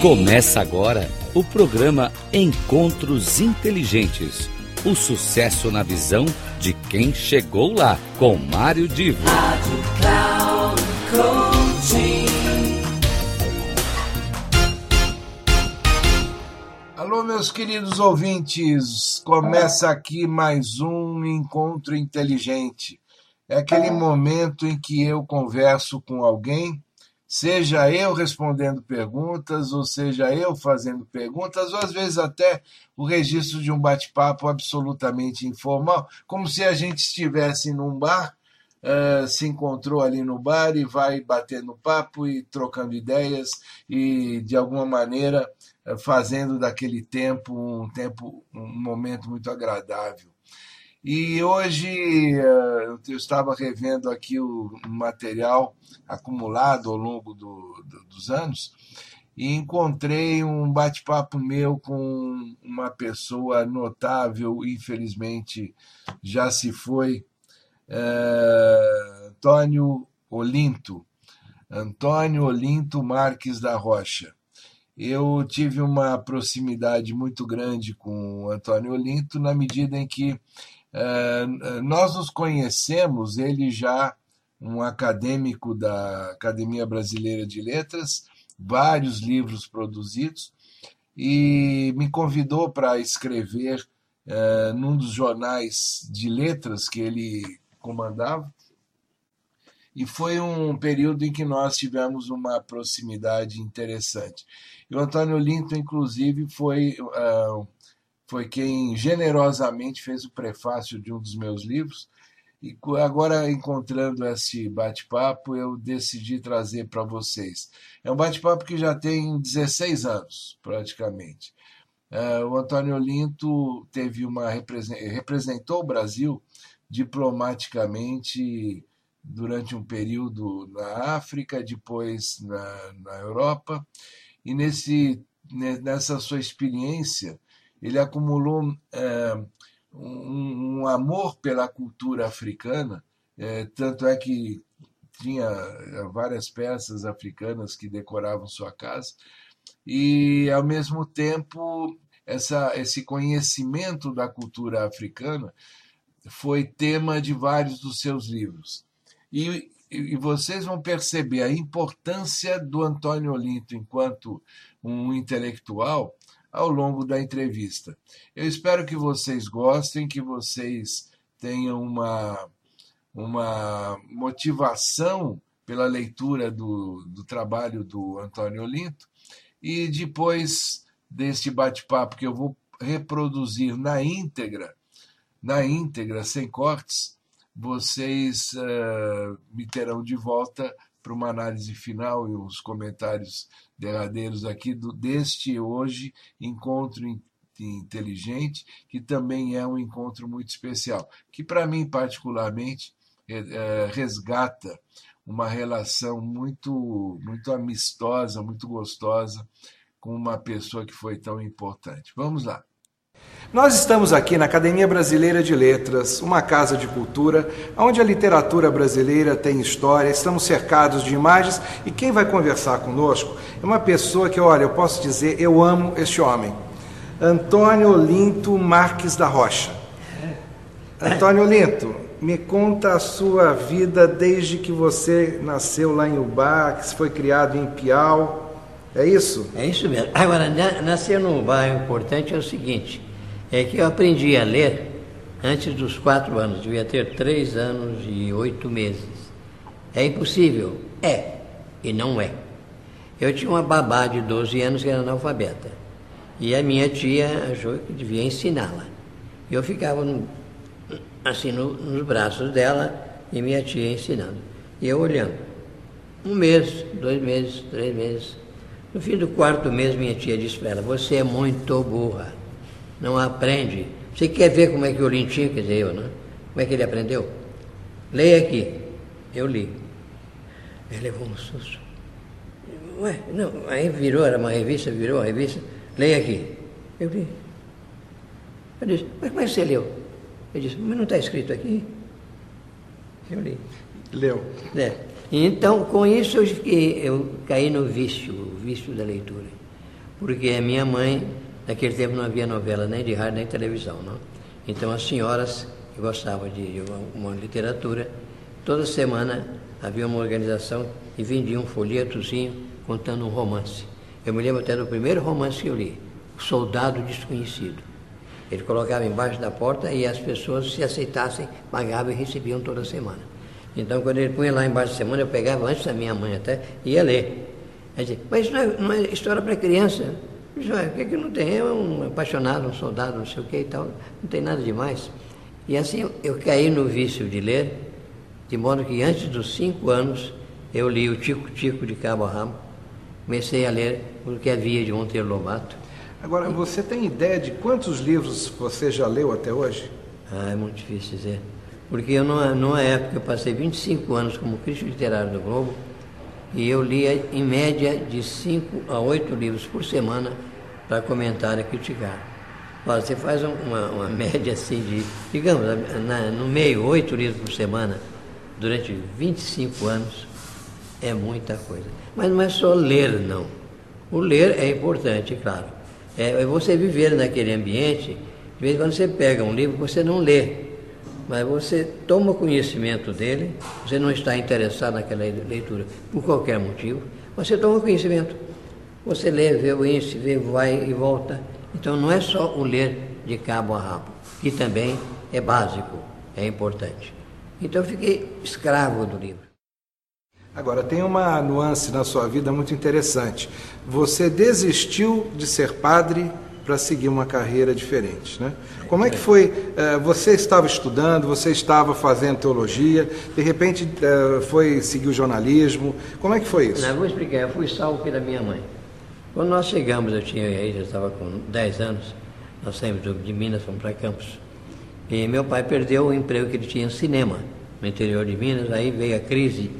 Começa agora o programa Encontros Inteligentes. O sucesso na visão de quem chegou lá, com Mário Divo. Rádio Cloud Alô, meus queridos ouvintes, começa aqui mais um Encontro Inteligente. É aquele momento em que eu converso com alguém seja eu respondendo perguntas, ou seja eu fazendo perguntas, ou às vezes até o registro de um bate-papo absolutamente informal, como se a gente estivesse num bar, uh, se encontrou ali no bar e vai batendo papo e trocando ideias e de alguma maneira uh, fazendo daquele tempo um tempo um momento muito agradável. E hoje eh, eu estava revendo aqui o material acumulado ao longo do, do, dos anos e encontrei um bate-papo meu com uma pessoa notável, infelizmente já se foi, é, Antônio Olinto, Antônio Olinto Marques da Rocha. Eu tive uma proximidade muito grande com o Antônio Olinto na medida em que nós nos conhecemos, ele já um acadêmico da Academia Brasileira de Letras, vários livros produzidos, e me convidou para escrever uh, num dos jornais de letras que ele comandava. E foi um período em que nós tivemos uma proximidade interessante. E o Antônio Linton, inclusive, foi uh, foi quem generosamente fez o prefácio de um dos meus livros. E agora, encontrando esse bate-papo, eu decidi trazer para vocês. É um bate-papo que já tem 16 anos, praticamente. Uh, o Antônio Olinto teve uma representou o Brasil diplomaticamente durante um período na África, depois na, na Europa, e nesse, nessa sua experiência, ele acumulou é, um, um, amor pela cultura africana, é, tanto é que tinha é, várias peças africanas que decoravam sua casa, e ao mesmo tempo essa, esse conhecimento da cultura africana foi tema de vários dos seus livros. E, e vocês vão perceber a importância do Antônio Olinto enquanto um intelectual ao longo da entrevista. Eu espero que vocês gostem, que vocês tenham uma, uma motivação pela leitura do, do trabalho do Antônio Olinto e depois deste bate-papo que eu vou reproduzir na íntegra, na íntegra, sem cortes, vocês uh, me terão de volta para uma análise final e os comentários derradeiros aqui do, deste hoje encontro inteligente, que também é um encontro muito especial, que para mim particularmente é, resgata uma relação muito muito amistosa, muito gostosa com uma pessoa que foi tão importante. Vamos lá. Nós estamos aqui na Academia Brasileira de Letras, uma casa de cultura, onde a literatura brasileira tem história, estamos cercados de imagens e quem vai conversar conosco é uma pessoa que, olha, eu posso dizer, eu amo este homem. Antônio Olinto Marques da Rocha. Antônio Olinto, me conta a sua vida desde que você nasceu lá em Ubá, que foi criado em Piau. É isso? É isso mesmo. Agora, nascer num bairro importante é o seguinte é que eu aprendi a ler antes dos quatro anos, devia ter três anos e oito meses. É impossível? É, e não é. Eu tinha uma babá de 12 anos que era analfabeta. E a minha tia achou que devia ensiná-la. Eu ficava no, assim no, nos braços dela e minha tia ensinando. E eu olhando. Um mês, dois meses, três meses. No fim do quarto mês, minha tia disse para ela: Você é muito burra não aprende. Você quer ver como é que o Lintinho, quer dizer eu, né? Como é que ele aprendeu? Leia aqui. Eu li. Ele levou um susto. Ué, não, aí virou, era uma revista, virou a revista. Leia aqui. Eu li. Eu disse, mas como é que você leu? Ele disse, mas não está escrito aqui? Eu li. Leu. É. Então, com isso, eu, fiquei, eu caí no vício, o vício da leitura. porque a minha mãe, naquele tempo não havia novela nem de rádio nem de televisão, não? Então as senhoras que gostavam de uma, literatura, toda semana havia uma organização e vendia um folhetozinho contando um romance. Eu me lembro até do primeiro romance que eu li, Soldado Desconhecido. Ele colocava embaixo da porta e as pessoas, se aceitassem, pagavam e recebiam toda semana. Então, quando ele punha lá embaixo da semana, eu pegava antes da minha mãe até e ia ler. Dizia, mas isso não é, não é história para criança. Disse, o que, é que não tem? É um apaixonado, um soldado, não sei o que e tal. Não tem nada demais. E assim eu caí no vício de ler, de modo que antes dos cinco anos eu li o Tico Tico de Cabo a Ramo. Comecei a ler o que havia de Monteiro Lobato. Agora, você tem ideia de quantos livros você já leu até hoje? Ah, é muito difícil dizer. Porque eu, numa, numa época, eu passei 25 anos como crítico literário do Globo e eu lia em média de 5 a 8 livros por semana para comentar e criticar. Você faz uma, uma média assim de, digamos, na, no meio, 8 livros por semana, durante 25 anos, é muita coisa. Mas não é só ler, não. O ler é importante, claro. É, é você viver naquele ambiente, de vez em quando você pega um livro, você não lê, mas você toma conhecimento dele, você não está interessado naquela leitura por qualquer motivo, você toma conhecimento. Você lê, vê o índice, vê, vai e volta. Então não é só o ler de cabo a rabo, que também é básico, é importante. Então eu fiquei escravo do livro. Agora, tem uma nuance na sua vida muito interessante. Você desistiu de ser padre para seguir uma carreira diferente, né? Como é que foi? Eh, você estava estudando, você estava fazendo teologia, de repente eh, foi seguir o jornalismo. Como é que foi isso? Não, vou explicar. Eu fui salvo pela minha mãe. Quando nós chegamos, eu tinha aí, já estava com 10 anos, nós saímos de Minas, fomos para Campos. E meu pai perdeu o emprego que ele tinha em cinema, no interior de Minas. Aí veio a crise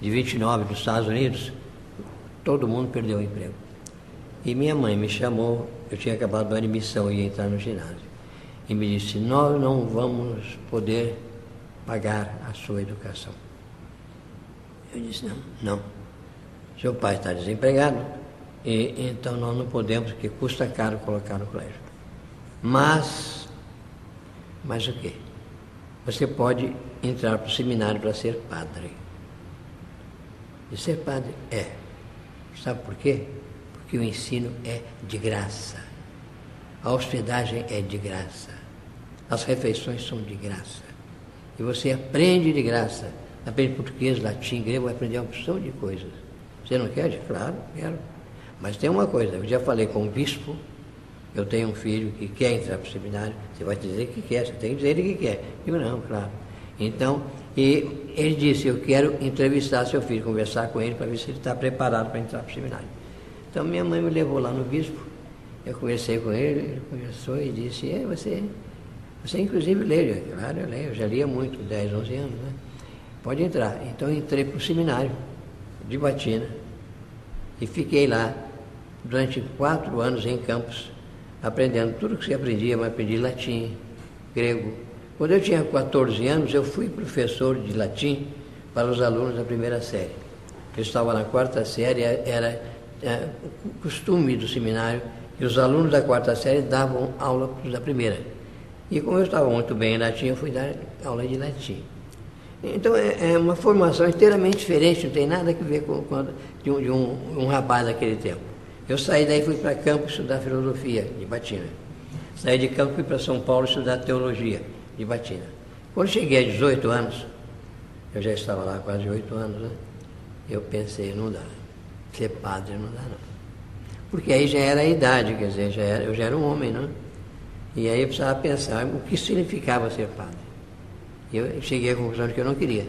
de 29 dos Estados Unidos, todo mundo perdeu o emprego. E minha mãe me chamou, eu tinha acabado de admissão e ia entrar no ginásio. E me disse, nós não vamos poder pagar a sua educação. Eu disse, não, não. Seu pai está desempregado, e então nós não podemos, porque custa caro colocar no colégio. Mas, mas o quê? Você pode entrar para o seminário para ser padre. E ser padre é. Sabe por quê? Porque o ensino é de graça. A hospedagem é de graça. As refeições são de graça. E você aprende de graça. Aprende português, latim, grego, vai aprender uma opção de coisas. Você não quer? Claro, quero. Mas tem uma coisa, eu já falei com o bispo, eu tenho um filho que quer entrar para o seminário, você vai dizer que quer, você tem que dizer ele que quer. Eu não, claro. Então, e ele disse, eu quero entrevistar seu filho, conversar com ele para ver se ele está preparado para entrar para o seminário. Então minha mãe me levou lá no bispo, eu conversei com ele, ele conversou e disse, é, você, você inclusive lê, claro, eu leio, eu já lia muito, 10, 11 anos, né? Pode entrar. Então entrei para o seminário de Batina e fiquei lá durante quatro anos em Campos, aprendendo tudo que se aprendia, mas aprendi latim, grego, quando eu tinha 14 anos, eu fui professor de latim para os alunos da primeira série. Eu estava na quarta série, era é, costume do seminário que os alunos da quarta série davam aula para os da primeira. E como eu estava muito bem em latim, eu fui dar aula de latim. Então é, é uma formação inteiramente diferente, não tem nada a ver com, com de, um, de um, um rapaz daquele tempo. Eu saí daí fui para Campos estudar filosofia de Batina. Saí de Campos fui para São Paulo estudar teologia de Batina. Quando cheguei a 18 anos, eu já estava lá quase 8 anos, né? eu pensei, não dá. Ser padre não dá não. Porque aí já era a idade, quer dizer, já era, eu já era um homem, não? E aí eu precisava pensar o que significava ser padre. E eu cheguei à conclusão de que eu não queria.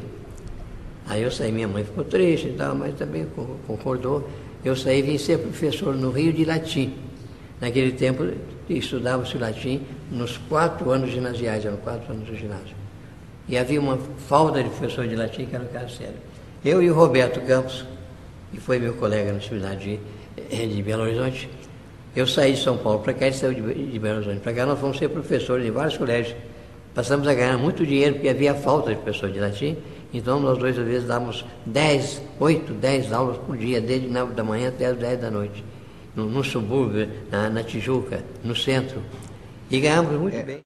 Aí eu saí, minha mãe ficou triste e tal, mas também concordou. Eu saí e vim ser professor no Rio de Latim. Naquele tempo estudava-se latim nos quatro anos ginasiais, eram quatro anos do ginásio. E havia uma falta de professor de latim que era um caso sério. Eu e o Roberto Campos, que foi meu colega na cidade de, de Belo Horizonte, eu saí de São Paulo para cá e saiu de, de Belo Horizonte. Para cá nós fomos ser professores em vários colégios. Passamos a ganhar muito dinheiro porque havia falta de professor de latim. Então nós dois, às vezes, dávamos 10, 8, 10 aulas por dia, desde 9 da manhã até as 10 da noite. no, no subúrbio, na, na, Tijuca, no centro. E ganhamos muito é. bem.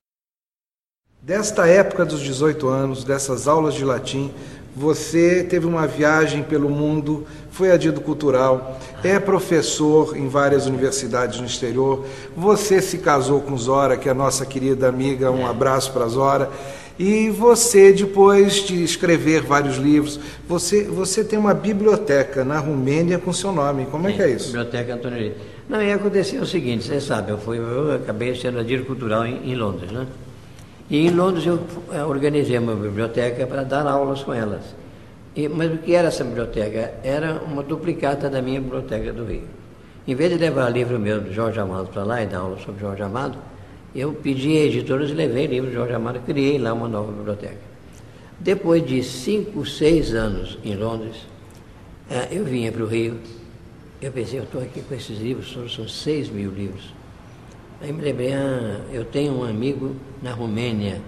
Desta época dos 18 anos, dessas aulas de latim, você teve uma viagem pelo mundo, foi adido cultural, é professor em várias universidades no exterior. Você se casou com Zora, que é a nossa querida amiga, um abraço para Zora. E você, depois de escrever vários livros, você, você tem uma biblioteca na Romênia com seu nome. Como é que é isso? Biblioteca Antônio Não, e aconteceu o seguinte, você sabe, eu, fui, eu acabei sendo adido cultural em, em Londres, né? E em Londres eu organizei uma biblioteca para dar aulas com elas. E, mas o que era essa biblioteca? Era uma duplicata da minha biblioteca do Rio. Em vez de levar livro meu do Jorge Amado para lá e dar aula sobre Jorge Amado, eu pedi a editoras e levei livro de Jorge Amado criei lá uma nova biblioteca. Depois de cinco, seis anos em Londres, eh, eu vinha para o Rio. Eu pensei, eu estou aqui com esses livros, são seis mil livros. Aí me lembrei, ah, eu tenho um amigo na Romênia,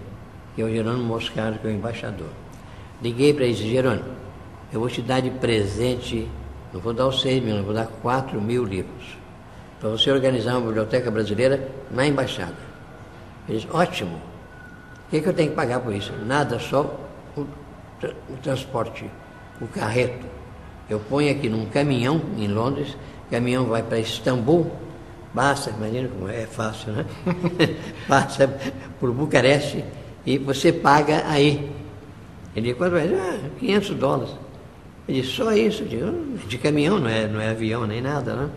que é o Jerônimo Moscaro, que é o embaixador. Liguei para ele e disse, Jerônimo, eu vou te dar de presente, não vou dar os seis mil, eu vou dar quatro mil livros, para você organizar uma biblioteca brasileira na embaixada. Ele disse, ótimo. O que, é que eu tenho que pagar por isso? Nada, só o, o transporte, o carreto. Eu ponho aqui num caminhão em Londres, o caminhão vai para Istambul, Passa, imagina como é fácil, né? Passa por Bucareste e você paga aí. Ele quanto vai? Ah, 500 dólares. Disse, só isso? de, de caminhão, não é, não é avião nem nada, né?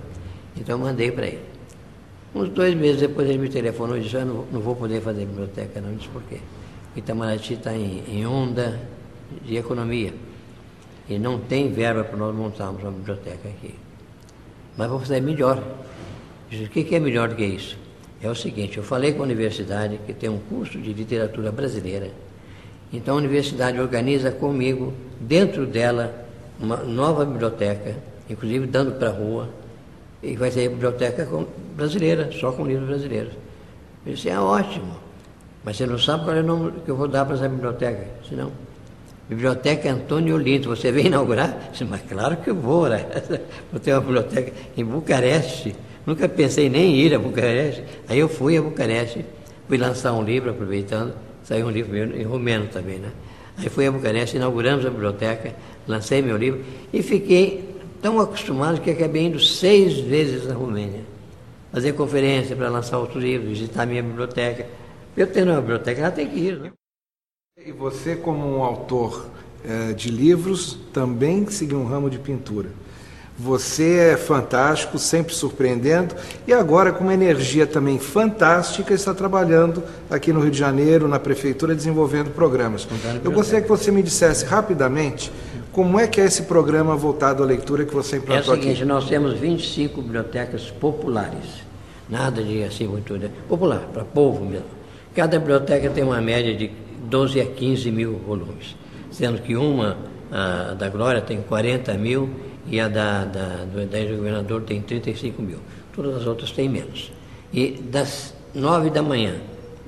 Então eu mandei para ele. Uns dois meses depois ele me telefonou e disse, ah, não, não vou poder fazer biblioteca não. Eu disse, por quê? Itamaraty está em, em onda de economia. E não tem verba para nós montarmos uma biblioteca aqui. Mas vou fazer melhor. Disse, o que é melhor do que isso? É o seguinte, eu falei com a universidade que tem um curso de literatura brasileira. Então a universidade organiza comigo, dentro dela, uma nova biblioteca, inclusive dando para a rua, e vai ser biblioteca brasileira, só com livros brasileiros. Eu disse, é ótimo, mas você não sabe qual é o nome que eu vou dar para essa biblioteca? Eu disse, não. Biblioteca Antônio Olinto, você vem inaugurar? Disse, mas claro que eu vou, né? Vou ter uma biblioteca em Bucareste, Nunca pensei nem em ir a Bucareste. Aí eu fui a Bucareste, fui lançar um livro, aproveitando, saiu um livro meu em romeno também, né? Aí fui a Bucareste, inauguramos a biblioteca, lancei meu livro e fiquei tão acostumado que acabei indo seis vezes na Romênia. Fazer conferência para lançar outro livro, visitar minha biblioteca. Eu tenho uma biblioteca, ela tem que ir. Né? E você, como um autor eh, de livros, também seguiu um ramo de pintura. Você é fantástico, sempre surpreendendo, e agora com uma energia também fantástica, está trabalhando aqui no Rio de Janeiro, na Prefeitura, desenvolvendo programas. Eu gostaria que você me dissesse rapidamente como é que é esse programa voltado à leitura que você implantou aqui. É o seguinte, aqui? nós temos 25 bibliotecas populares, nada de assim muito... Né? Popular, para povo mesmo. Cada biblioteca tem uma média de 12 a 15 mil volumes, sendo que uma, a da Glória, tem 40 mil e a da, da, do, da governador tem 35 mil. Todas as outras têm menos. E das nove da manhã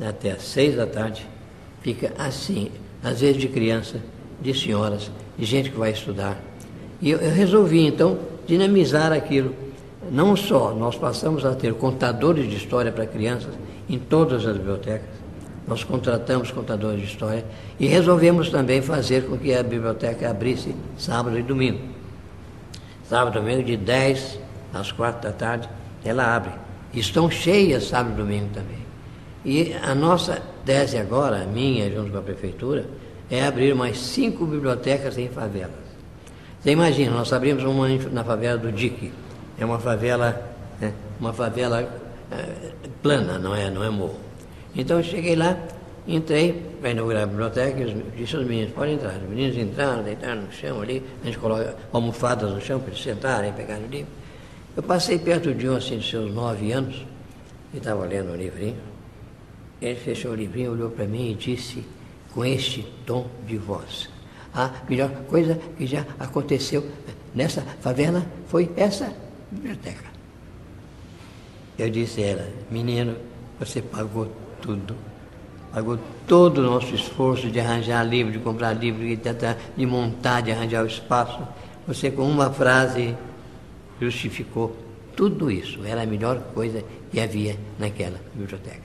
até as seis da tarde, fica assim, às vezes de criança, de senhoras, de gente que vai estudar. E eu, eu resolvi, então, dinamizar aquilo. Não só nós passamos a ter contadores de história para crianças em todas as bibliotecas, nós contratamos contadores de história e resolvemos também fazer com que a biblioteca abrisse sábado e domingo. Sábado domingo, de 10 às 4 da tarde, ela abre. Estão cheias sábado e domingo também. E a nossa tese agora, minha, junto com a prefeitura, é abrir mais cinco bibliotecas em favelas. Você imagina, nós abrimos uma na favela do Dique. É uma favela, né, uma favela é, plana, não é, não é morro. Então eu cheguei lá, Entrei para inaugurar a biblioteca e disse aos meninos, podem entrar. Os meninos entraram, deitaram no chão ali, a gente coloca almofadas no chão para eles sentarem, pegarem o livro. Eu passei perto de um assim de seus nove anos, e estava lendo um livrinho. Ele fechou o livrinho, olhou para mim e disse, com este tom de voz, a melhor coisa que já aconteceu nessa favela foi essa biblioteca. Eu disse a ela, menino, você pagou tudo pagou todo o nosso esforço de arranjar livro, de comprar livro, de, de montar, de arranjar o espaço. Você, com uma frase, justificou tudo isso era a melhor coisa que havia naquela biblioteca.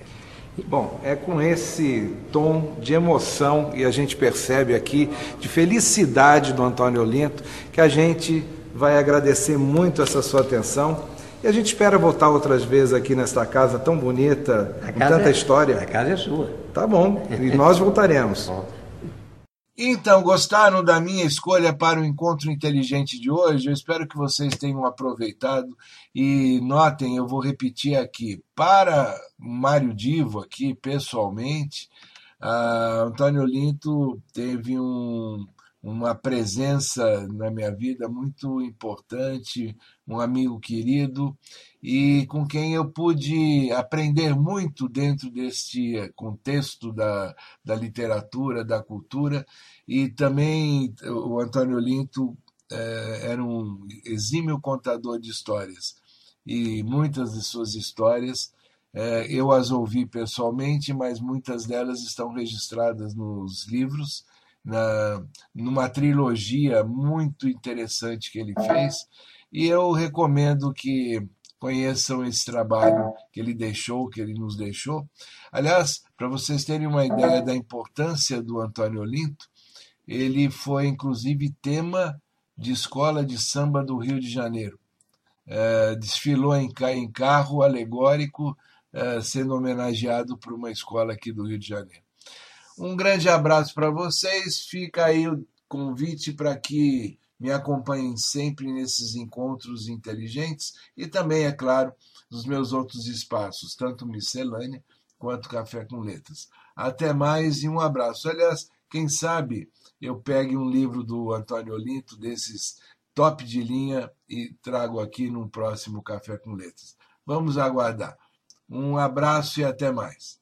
Bom, é com esse tom de emoção e a gente percebe aqui de felicidade do Antônio Olinto que a gente vai agradecer muito essa sua atenção e a gente espera voltar outras vezes aqui nesta casa tão bonita, a com tanta é, história. A casa é sua. Tá bom, e nós voltaremos. Então, gostaram da minha escolha para o encontro inteligente de hoje? Eu espero que vocês tenham aproveitado e notem, eu vou repetir aqui, para Mário Divo aqui, pessoalmente, uh, Antônio Linto teve um, uma presença na minha vida muito importante, um amigo querido e com quem eu pude aprender muito dentro deste contexto da, da literatura, da cultura, e também o Antônio Linto eh, era um exímio contador de histórias, e muitas de suas histórias eh, eu as ouvi pessoalmente, mas muitas delas estão registradas nos livros, na, numa trilogia muito interessante que ele fez, e eu recomendo que conheçam esse trabalho que ele deixou, que ele nos deixou. Aliás, para vocês terem uma ideia da importância do Antônio Olinto, ele foi inclusive tema de escola de samba do Rio de Janeiro. É, desfilou em, em, carro alegórico, é, sendo homenageado por uma escola aqui do Rio de Janeiro. Um grande abraço para vocês, fica aí o convite para que me acompanhem sempre nesses encontros inteligentes e também, é claro, nos meus outros espaços, tanto miscelânea quanto Café com Letras. Até mais e um abraço. Aliás, quem sabe eu pegue um livro do Antônio Olinto, desses top de linha, e trago aqui num próximo Café com Letras. Vamos aguardar. Um abraço e até mais.